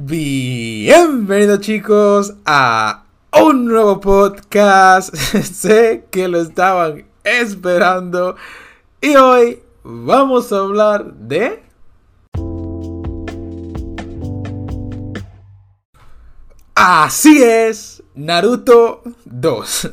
Bienvenidos chicos a un nuevo podcast. sé que lo estaban esperando. Y hoy vamos a hablar de... Así es, Naruto 2.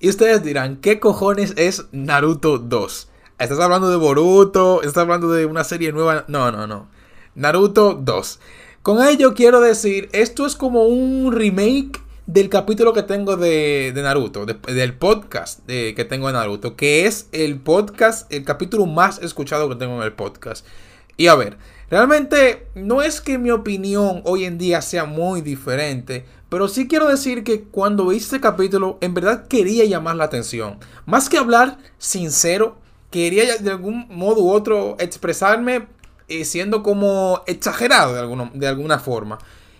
Y ustedes dirán, ¿qué cojones es Naruto 2? ¿Estás hablando de Boruto? ¿Estás hablando de una serie nueva? No, no, no. Naruto 2. Con ello quiero decir, esto es como un remake del capítulo que tengo de, Naruto, del podcast que tengo de Naruto, que es el podcast, el capítulo más escuchado que tengo en el podcast. Y a ver, realmente no es que mi opinión hoy en día sea muy diferente, pero sí quiero decir que cuando vi este capítulo, en verdad quería llamar la atención. Más que hablar sincero, quería de algún modo u otro expresarme eh, siendo como exagerado de, de alguna forma.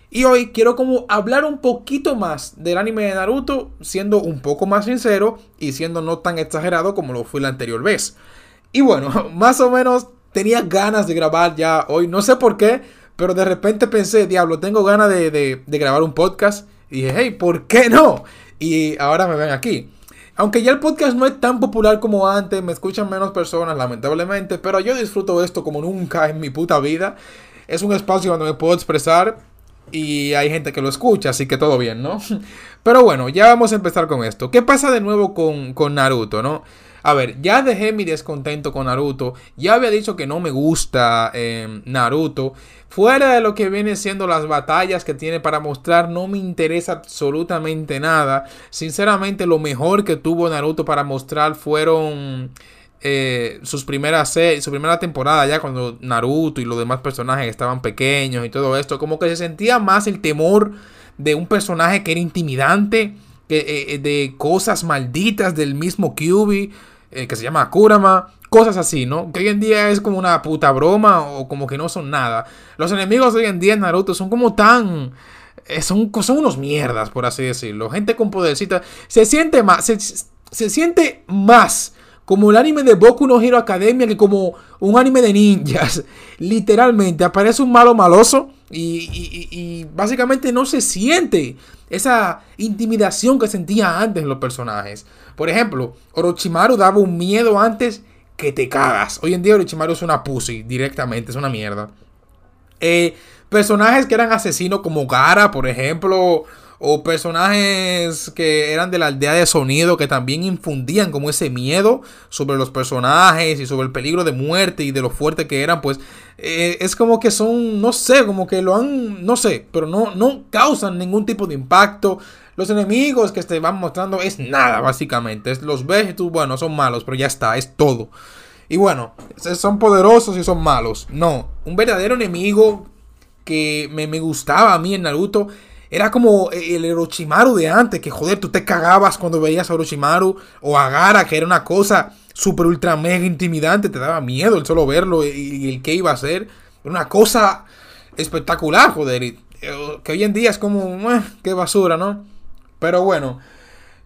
Y hoy quiero como hablar un poquito más del anime de Naruto, siendo un poco más sincero y siendo no tan exagerado como lo fue la anterior vez. Y bueno, más o menos tenía ganas de grabar ya hoy, no sé por qué, pero de repente pensé, diablo, tengo ganas de, de grabar un podcast. Y dije, hey, ¿por qué no? Y ahora me ven aquí. Aunque ya el podcast no es tan popular como antes, me escuchan menos personas, lamentablemente, pero yo disfruto esto como nunca en mi puta vida. Es un espacio donde me puedo expresar y hay gente que lo escucha, así que todo bien, ¿no? Pero bueno, ya vamos a empezar con esto. ¿Qué pasa de nuevo con, con Naruto, no? A ver, ya dejé mi descontento con Naruto. Ya había dicho que no me gusta eh, Naruto. Fuera de lo que vienen siendo las batallas que tiene para mostrar, no me interesa absolutamente nada. Sinceramente, lo mejor que tuvo Naruto para mostrar fueron eh, sus primeras su primera temporada ya cuando Naruto y los demás personajes estaban pequeños y todo esto. Como que se sentía más el temor de un personaje que era intimidante. Que, eh, de cosas malditas del mismo Kyuubi. Eh, que se llama Kurama, cosas así, ¿no? Que hoy en día es como una puta broma o como que no son nada. Los enemigos hoy en día en Naruto son como tan... Eh, son, son unos mierdas, por así decirlo. Gente con podercita. Se siente más... Se, se siente más como el anime de Boku no Hero Academia que como un anime de ninjas. Literalmente, aparece un malo maloso y, y, básicamente no se siente esa intimidación que sentía antes en los personajes. Por ejemplo, Orochimaru daba un miedo antes que te cagas. Hoy en día Orochimaru es una pussy directamente, es una mierda. Eh, personajes que eran asesinos como Gara, por ejemplo, o personajes que eran de la aldea de sonido que también infundían como ese miedo sobre los personajes y sobre el peligro de muerte y de lo fuerte que eran, pues eh, es como que son, no sé, como que lo han, no sé, pero no, no causan ningún tipo de impacto. Los enemigos que te van mostrando es nada, básicamente. Es, los ves bueno, son malos, pero ya está, es todo. Y bueno, son poderosos y son malos. No, un verdadero enemigo que me, me gustaba a mí en Naruto era como el Orochimaru de antes, que joder, tú te cagabas cuando veías a Orochimaru o a Gara, que era una cosa súper ultra mega intimidante, te daba miedo el solo verlo y, el que iba a ser. Una cosa espectacular, joder. Eh, que hoy en día es como, qué basura, ¿no? Pero bueno,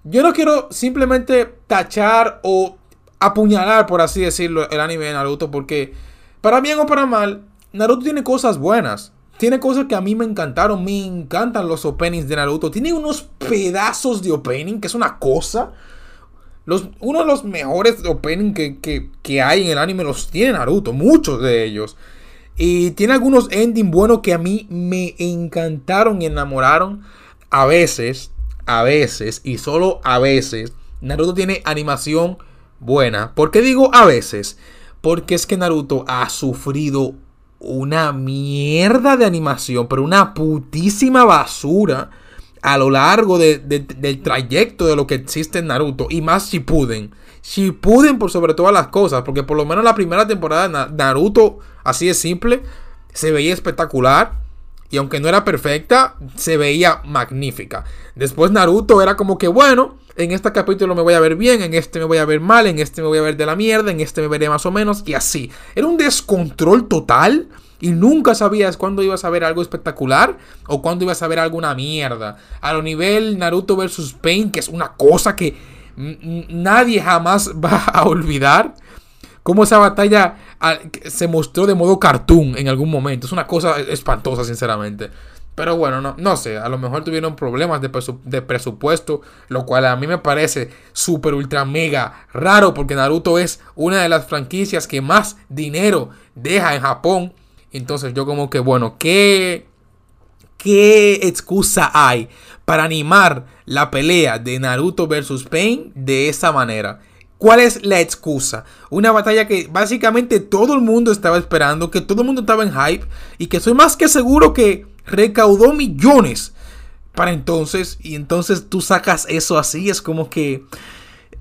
yo no quiero simplemente tachar o apuñalar, por así decirlo, el anime de Naruto, porque para bien o para mal, Naruto tiene cosas buenas. Tiene cosas que a mí me encantaron. Me encantan los openings de Naruto. Tiene unos pedazos de opening que es una cosa. Los, uno de los mejores opening que, que, hay en el anime los tiene Naruto. Muchos de ellos. Y tiene algunos endings buenos que a mí me encantaron y enamoraron. A veces, a veces, y solo a veces, Naruto tiene animación buena. ¿Por qué digo a veces? Porque es que Naruto ha sufrido una mierda de animación, pero una putísima basura a lo largo del trayecto de lo que existe en Naruto. Y más si Shippuden. Shippuden por sobre todas las cosas, porque por lo menos la primera temporada de Naruto, así de simple, se veía espectacular. Y aunque no era perfecta, se veía magnífica. Después Naruto era como que, bueno, en este capítulo me voy a ver bien, en este me voy a ver mal, en este me voy a ver de la mierda, en este me veré más o menos, y así. Era un descontrol total. Y nunca sabías cuándo ibas a ver algo espectacular o cuándo ibas a ver alguna mierda. A lo nivel Naruto vs Pain, que es una cosa que nadie jamás va a olvidar. Cómo esa batalla se mostró de modo cartoon en algún momento. Es una cosa espantosa, sinceramente. Pero bueno, no, no sé, a lo mejor tuvieron problemas de, presupuesto, lo cual a mí me parece súper ultra mega raro porque Naruto es una de las franquicias que más dinero deja en Japón. Entonces yo como que, bueno, ¿qué, qué excusa hay para animar la pelea de Naruto versus Pain de esa manera? ¿Cuál es la excusa? Una batalla que básicamente todo el mundo estaba esperando, que todo el mundo estaba en hype y que soy más que seguro que recaudó millones para entonces y entonces tú sacas eso así, es como que...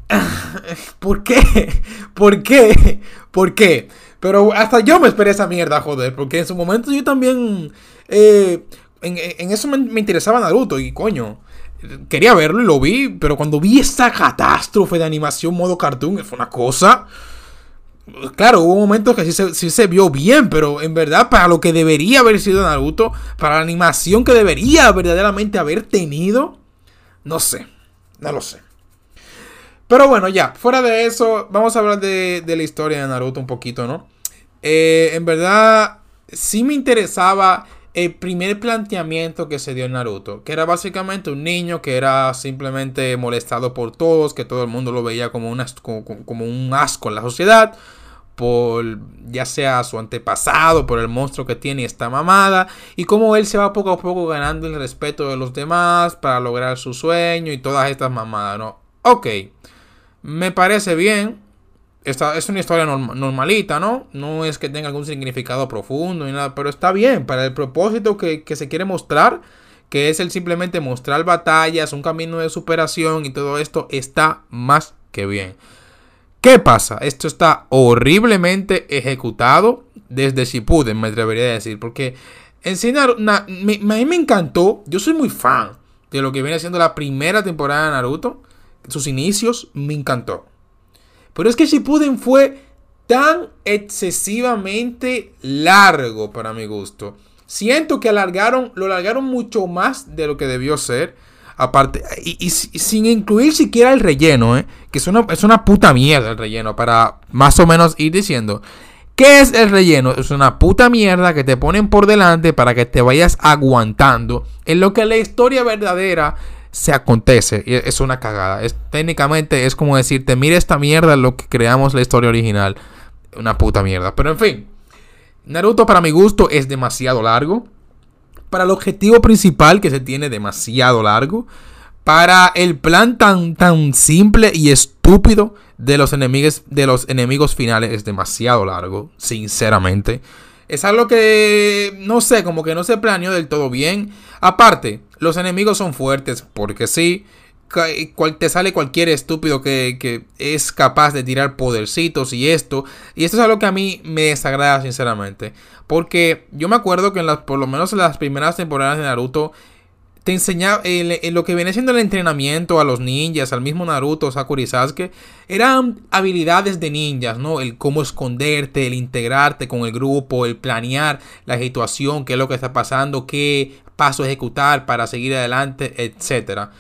¿Por qué? ¿Por qué? ¿Por qué? Pero hasta yo me esperé esa mierda, joder, porque en su momento yo también... Eh, en, eso me, me interesaba Naruto y coño quería verlo y lo vi, pero cuando vi esta catástrofe de animación modo cartoon, fue una cosa... Claro, hubo momentos que sí se, sí se, vio bien, pero en verdad para lo que debería haber sido Naruto, para la animación que debería verdaderamente haber tenido, no sé, no lo sé. Pero bueno, ya, fuera de eso, vamos a hablar de, de la historia de Naruto un poquito, ¿no? Eh, en verdad, sí me interesaba el primer planteamiento que se dio en Naruto, que era básicamente un niño que era simplemente molestado por todos, que todo el mundo lo veía como, como, un asco en la sociedad, por ya sea su antepasado, por el monstruo que tiene esta mamada, y cómo él se va poco a poco ganando el respeto de los demás para lograr su sueño y todas estas mamadas, ¿no? Ok, me parece bien, esta es una historia normalita, ¿no? No es que tenga algún significado profundo ni nada, pero está bien para el propósito que, se quiere mostrar, que es el simplemente mostrar batallas, un camino de superación y todo esto, está más que bien. ¿Qué pasa? Esto está horriblemente ejecutado desde Shippuden, me atrevería a decir, porque enseñar, a mí me encantó, yo soy muy fan de lo que viene siendo la primera temporada de Naruto, sus inicios, me encantó. Pero es que Shippuden fue tan excesivamente largo para mi gusto. Siento que alargaron, lo alargaron mucho más de lo que debió ser. Aparte, y, sin incluir siquiera el relleno, ¿eh? que es una, es una puta mierda el relleno, para más o menos ir diciendo. ¿Qué es el relleno? Es una puta mierda que te ponen por delante para que te vayas aguantando en lo que la historia verdadera se acontece. Es una cagada. Es, técnicamente es como decirte, mira esta mierda lo que creamos la historia original. Una puta mierda. Pero en fin. Naruto para mi gusto es demasiado largo. Para el objetivo principal que se tiene demasiado largo. Para el plan tan, tan simple y estúpido de los enemigos, de los enemigos finales es demasiado largo. Sinceramente. Es algo que, no sé, como que no se planeó del todo bien. Aparte, los enemigos son fuertes porque sí. Cual, te sale cualquier estúpido que, es capaz de tirar podercitos y esto. Y esto es algo que a mí me desagrada sinceramente. Porque yo me acuerdo que en las, por lo menos en las primeras temporadas de Naruto te enseñaba en lo que viene siendo el entrenamiento a los ninjas, al mismo Naruto, Sakura y Sasuke, eran habilidades de ninjas, ¿no? El cómo esconderte, el integrarte con el grupo, el planear la situación, qué es lo que está pasando, qué paso ejecutar para seguir adelante, etc.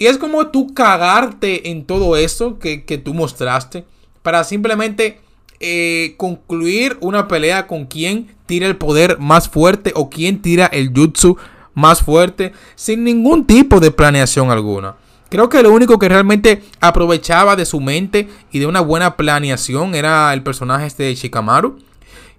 Y es como tú cagarte en todo eso que, tú mostraste para simplemente eh, concluir una pelea con quien tira el poder más fuerte o quien tira el jutsu más fuerte, sin ningún tipo de planeación alguna. Creo que lo único que realmente aprovechaba de su mente y de una buena planeación era el personaje este de Shikamaru.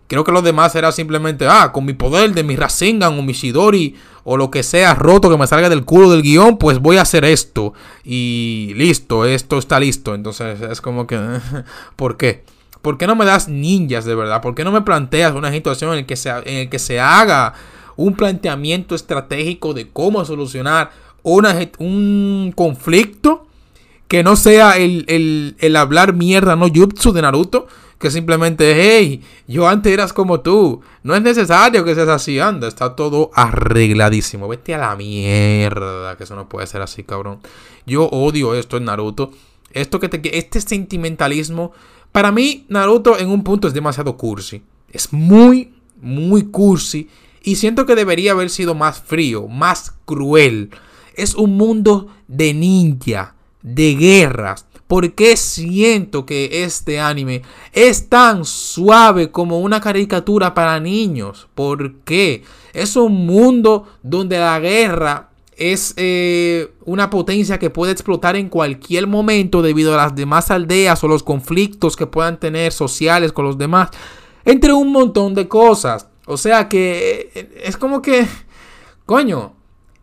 Creo que lo demás era simplemente, ah, con mi poder de mi Rasengan o mi Shidori o lo que sea roto que me salga del culo del guion, pues voy a hacer esto. Y listo, esto está listo. Entonces es como que, ¿por qué? ¿Por qué no me das ninjas de verdad? ¿Por qué no me planteas una situación en la que se, en el que se haga un planteamiento estratégico de cómo solucionar un conflicto que no sea el, hablar mierda, no jutsu de Naruto, que simplemente, hey, yo antes eras como tú, no es necesario que seas así, anda, está todo arregladísimo, vete a la mierda, que eso no puede ser así, cabrón. Yo odio esto en Naruto, esto que te, este sentimentalismo, para mí Naruto en un punto es demasiado cursi, es muy, muy cursi y siento que debería haber sido más frío, más cruel. Es un mundo de ninja, de guerras. ¿Por qué siento que este anime es tan suave como una caricatura para niños? ¿Por qué? Es un mundo donde la guerra es eh, una potencia que puede explotar en cualquier momento debido a las demás aldeas o los conflictos que puedan tener sociales con los demás, entre un montón de cosas. O sea que eh, es como que, coño,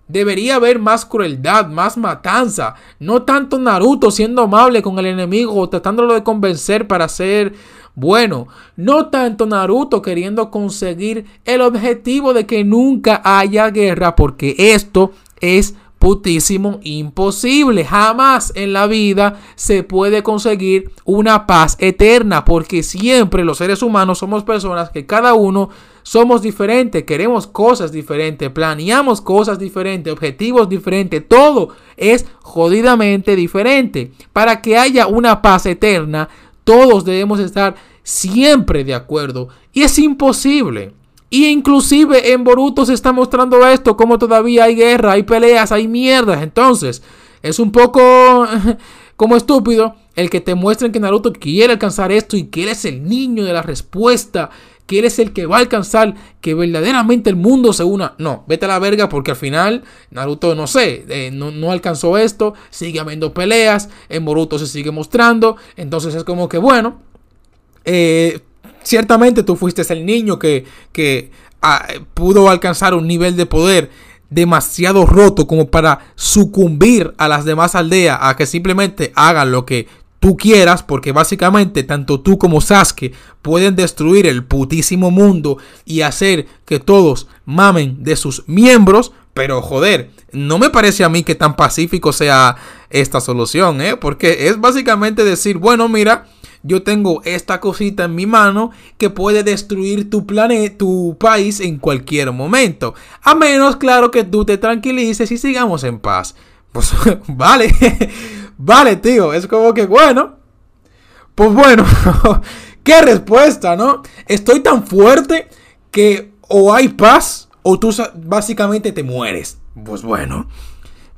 debería haber más crueldad, más matanza. No tanto Naruto siendo amable con el enemigo tratándolo de convencer para ser bueno. No tanto Naruto queriendo conseguir el objetivo de que nunca haya guerra porque esto es putísimo imposible. Jamás en la vida se puede conseguir una paz eterna porque siempre los seres humanos somos personas que cada uno somos diferentes, queremos cosas diferentes, planeamos cosas diferentes, objetivos diferentes, todo es jodidamente diferente. Para que haya una paz eterna, todos debemos estar siempre de acuerdo y es imposible. Y inclusive en Boruto se está mostrando esto, como todavía hay guerra, hay peleas, hay mierdas. Entonces, es un poco como estúpido el que te muestren que Naruto quiere alcanzar esto y que él es el niño de la respuesta que él es el que va a alcanzar que verdaderamente el mundo se una. No, vete a la verga porque al final Naruto, no sé, eh, no, alcanzó esto, sigue habiendo peleas, en Boruto se sigue mostrando, entonces es como que bueno, eh, ciertamente tú fuiste el niño que, que ah, pudo alcanzar un nivel de poder demasiado roto como para sucumbir a las demás aldeas a que simplemente hagan lo que tú quieras, porque básicamente tanto tú como Sasuke pueden destruir el putísimo mundo y hacer que todos mamen de sus miembros, pero joder, no me parece a mí que tan pacífico sea esta solución, ¿eh? Porque es básicamente decir, bueno, mira, yo tengo esta cosita en mi mano que puede destruir tu planeta, tu país en cualquier momento. A menos, claro, que tú te tranquilices y sigamos en paz. Pues vale. Vale, tío, es como que bueno. Pues bueno, qué respuesta, ¿no? Estoy tan fuerte que o hay paz o tú básicamente te mueres. Pues bueno,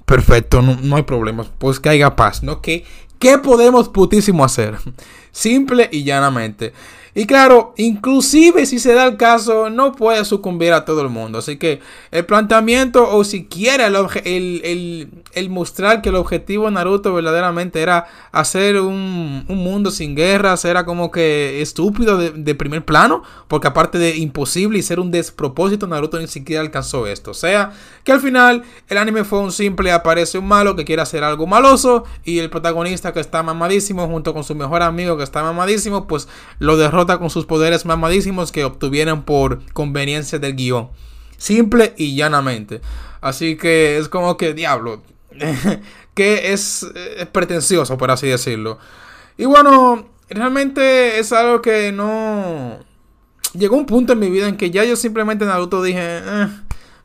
perfecto, no, hay problemas. Pues que haya paz, ¿no? ¿Qué, ¿Qué podemos putísimo hacer? Simple y llanamente. Y claro, inclusive si se da el caso, no puede sucumbir a todo el mundo. Así que el planteamiento o siquiera el, el, mostrar que el objetivo de Naruto verdaderamente era hacer un, mundo sin guerras, era como que estúpido de, primer plano. Porque aparte de imposible y ser un despropósito, Naruto ni siquiera alcanzó esto. O sea, que al final el anime fue un simple aparece un malo que quiere hacer algo maloso y el protagonista que está mamadísimo junto con su mejor amigo que está mamadísimo, pues lo derrota con sus poderes mamadísimos que obtuvieran por conveniencia del guion. Simple y llanamente. Así que es como que, diablo, que es, pretencioso, por así decirlo. Y bueno, realmente es algo que no... Llegó un punto en mi vida en que ya yo simplemente Naruto dije, eh,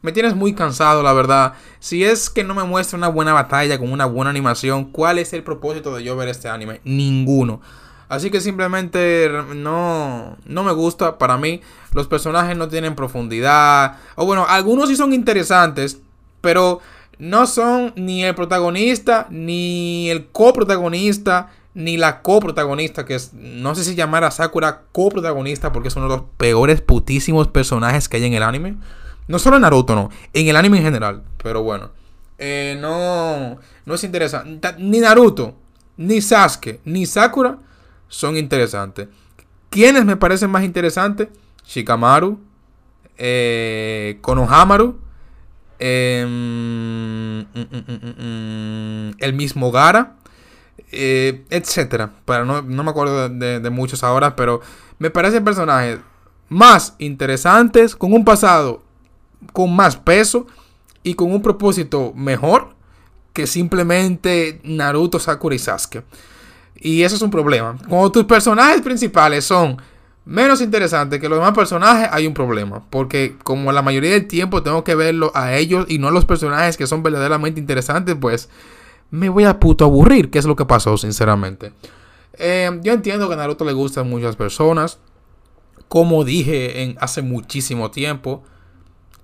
me tienes muy cansado, la verdad. Si es que no me muestra una buena batalla con una buena animación, ¿cuál es el propósito de yo ver este anime? Ninguno. Así que simplemente no, no me gusta. Para mí, los personajes no tienen profundidad. O bueno, algunos sí son interesantes, pero no son ni el protagonista, ni el coprotagonista, ni la coprotagonista, que es, no sé si llamar a Sakura coprotagonista, porque es uno de los peores putísimos personajes que hay en el anime. No solo en Naruto, no, en el anime en general. Pero bueno, eh, no, no es interesante. Ni Naruto, ni Sasuke, ni Sakura son interesantes. ¿Quiénes me parecen más interesantes? Shikamaru, eh, Konohamaru, em, mm, mm, mm, el mismo Gara, eh, etcétera. Pero no, me acuerdo de, muchos ahora, pero me parecen personajes más interesantes, con un pasado con más peso y con un propósito mejor que simplemente Naruto, Sakura y Sasuke. Y eso es un problema. Cuando tus personajes principales son menos interesantes que los demás personajes, hay un problema. Porque como la mayoría del tiempo tengo que verlo a ellos y no a los personajes que son verdaderamente interesantes, pues me voy a puto aburrir, que es lo que pasó, sinceramente. Eh, yo entiendo que Naruto le gustan muchas personas. Como dije en, hace muchísimo tiempo.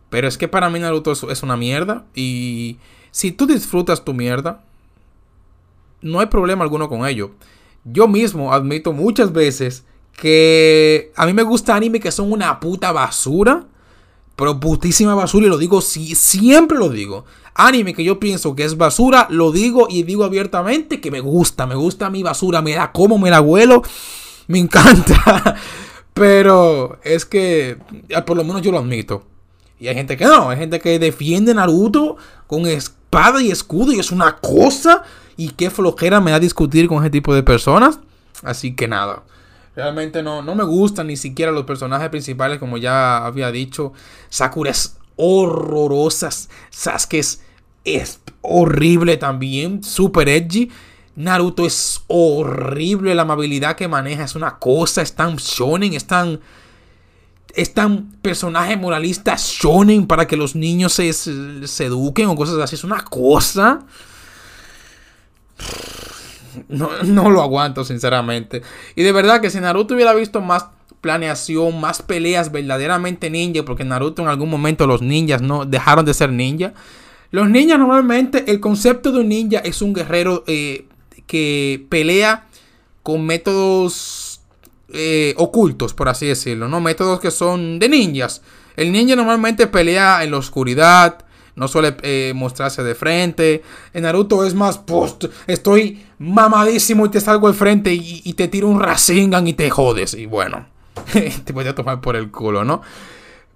Pero es que para mí Naruto es una mierda. Y si tú disfrutas tu mierda, no hay problema alguno con ello. Yo mismo admito muchas veces que a mí me gusta anime que son una puta basura. pero putísima basura y lo digo, siempre lo digo. Anime que yo pienso que es basura, lo digo y digo abiertamente que me gusta, me gusta mi basura, me da como me la huelo, me encanta. Pero es que por lo menos yo lo admito. Y hay gente que no, hay gente que defiende Naruto con espada y escudo y es una cosa. Y qué flojera me da discutir con ese tipo de personas. Así que nada. Realmente no, no me gustan ni siquiera los personajes principales, como ya había dicho. Sakura es horrorosa. Sasuke es, horrible también. Super edgy. Naruto es horrible. La amabilidad que maneja es una cosa. Es tan shonen. Es tan es tan personaje moralista shonen para que los niños se, se, eduquen o cosas así. Es una cosa. No, no, lo aguanto, sinceramente. Y de verdad que si Naruto hubiera visto más planeación, más peleas verdaderamente ninja, porque Naruto en algún momento los ninjas no dejaron de ser ninja. Los ninjas normalmente, el concepto de un ninja es un guerrero eh, que pelea con métodos eh, ocultos, por así decirlo, ¿no? Métodos que son de ninjas. El ninja normalmente pelea en la oscuridad, no suele eh, mostrarse de frente. En Naruto es más, post, estoy mamadísimo y te salgo de frente y, te tiro un Rasengan y te jodes. Y bueno, te voy a tomar por el culo, ¿no?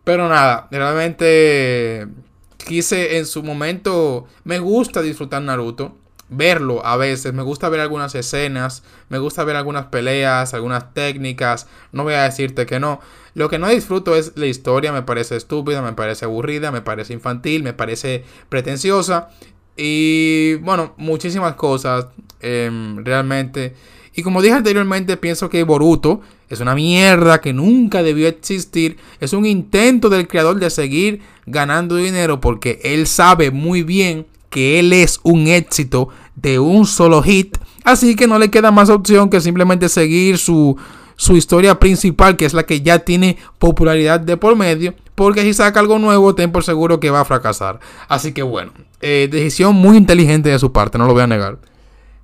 Pero nada, realmente quise en su momento, me gusta disfrutar Naruto verlo a veces. Me gusta ver algunas escenas, me gusta ver algunas peleas, algunas técnicas. No voy a decirte que no. Lo que no disfruto es la historia, me parece estúpida, me parece aburrida, me parece infantil, me parece pretenciosa. Y bueno, muchísimas cosas em, realmente. Y como dije anteriormente, pienso que Boruto es una mierda que nunca debió existir. Es un intento del creador de seguir ganando dinero porque él sabe muy bien que él es un éxito de un solo hit. Así que no le queda más opción que simplemente seguir su, su historia principal, que es la que ya tiene popularidad de por medio. Porque si saca algo nuevo, ten por seguro que va a fracasar. Así que bueno, eh, decisión muy inteligente de su parte, no lo voy a negar.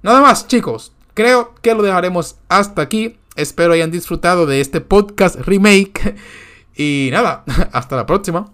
Nada más, chicos. Creo que lo dejaremos hasta aquí. Espero hayan disfrutado de este podcast remake. Y nada, hasta la próxima.